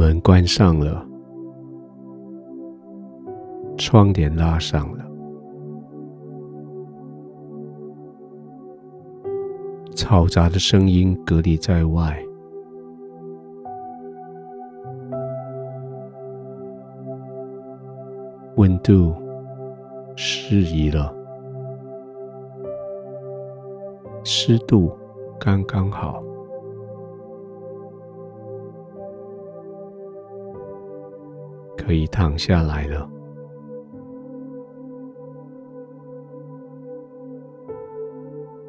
门关上了，窗帘拉上了，嘈杂的声音隔离在外，温度适宜了，湿度刚刚好。可以躺下来了。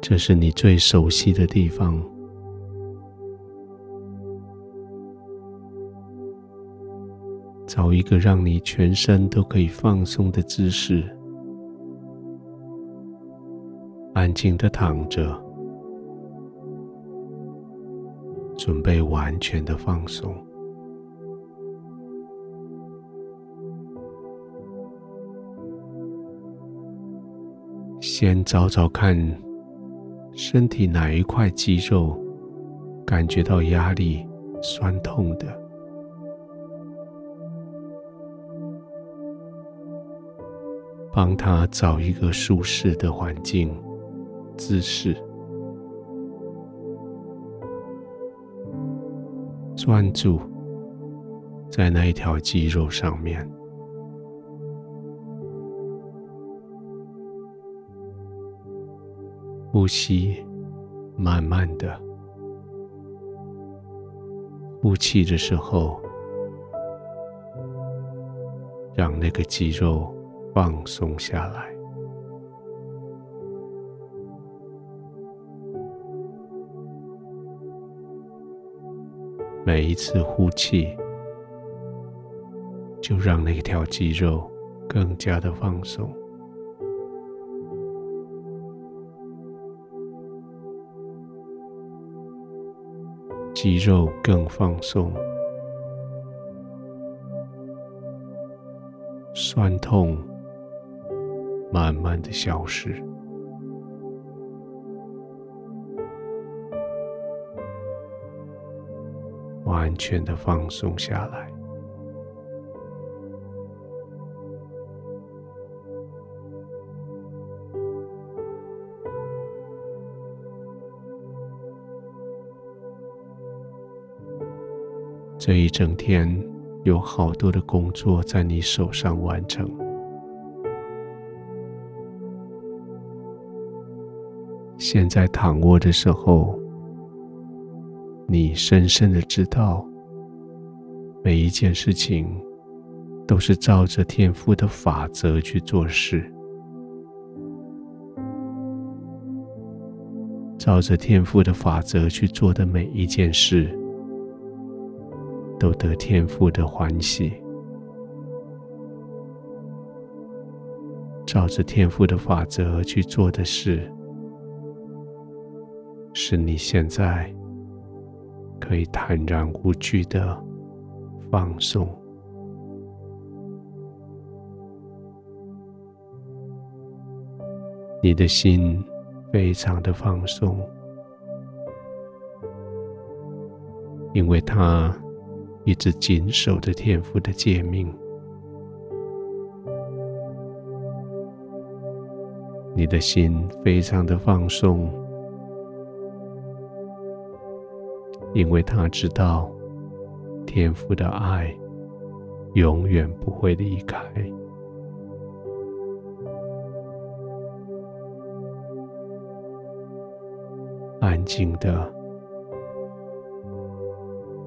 这是你最熟悉的地方。找一个让你全身都可以放松的姿势，安静的躺着，准备完全的放松。先找找看，身体哪一块肌肉感觉到压力、酸痛的，帮他找一个舒适的环境、姿势，专注在那一条肌肉上面。呼吸，慢慢的。呼气的时候，让那个肌肉放松下来。每一次呼气，就让那条肌肉更加的放松。肌肉更放松，酸痛慢慢的消失，完全的放松下来。这一整天有好多的工作在你手上完成。现在躺卧的时候，你深深的知道，每一件事情都是照着天赋的法则去做事，照着天赋的法则去做的每一件事。都得天父的欢喜，照着天父的法则去做的事，是你现在可以坦然无惧的放松。你的心非常的放松，因为他。一直谨守着天父的诫命，你的心非常的放松，因为他知道天父的爱永远不会离开，安静的。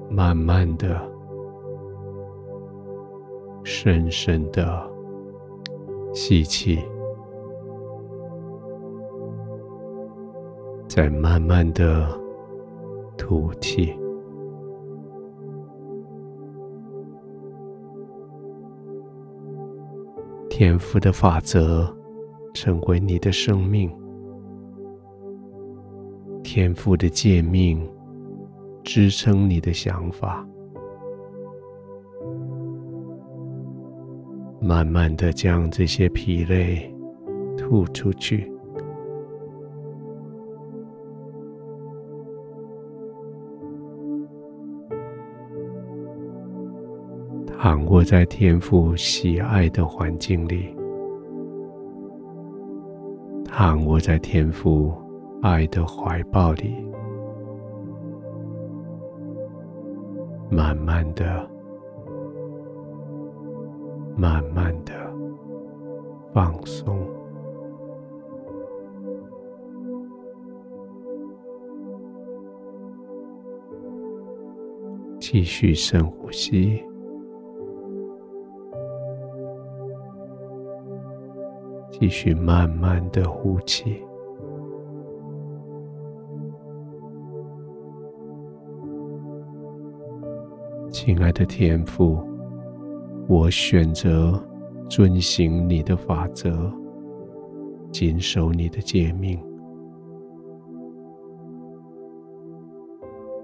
慢慢的、深深的吸气，再慢慢的吐气。天赋的法则成为你的生命，天赋的诫命。支撑你的想法，慢慢的将这些疲累吐出去，躺卧在天父喜爱的环境里，躺卧在天父爱的怀抱里，慢慢的、慢慢的放松。继续深呼吸，继续慢慢的呼气。亲爱的天父，我选择遵行你的法则，谨守你的诫命。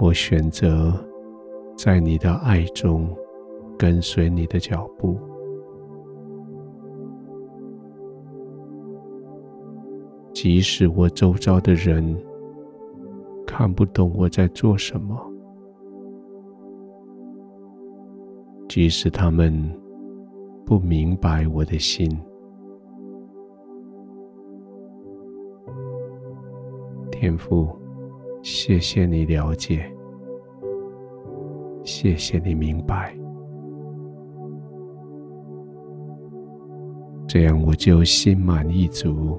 我选择。在你的爱中，跟随你的脚步，即使我周遭的人看不懂我在做什么，即使他们不明白我的心，天父，谢谢你了解。谢谢你明白，这样我就心满意足，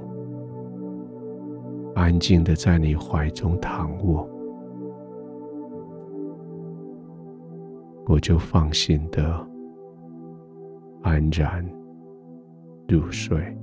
安静的在你怀中躺卧，我就放心的安然入睡。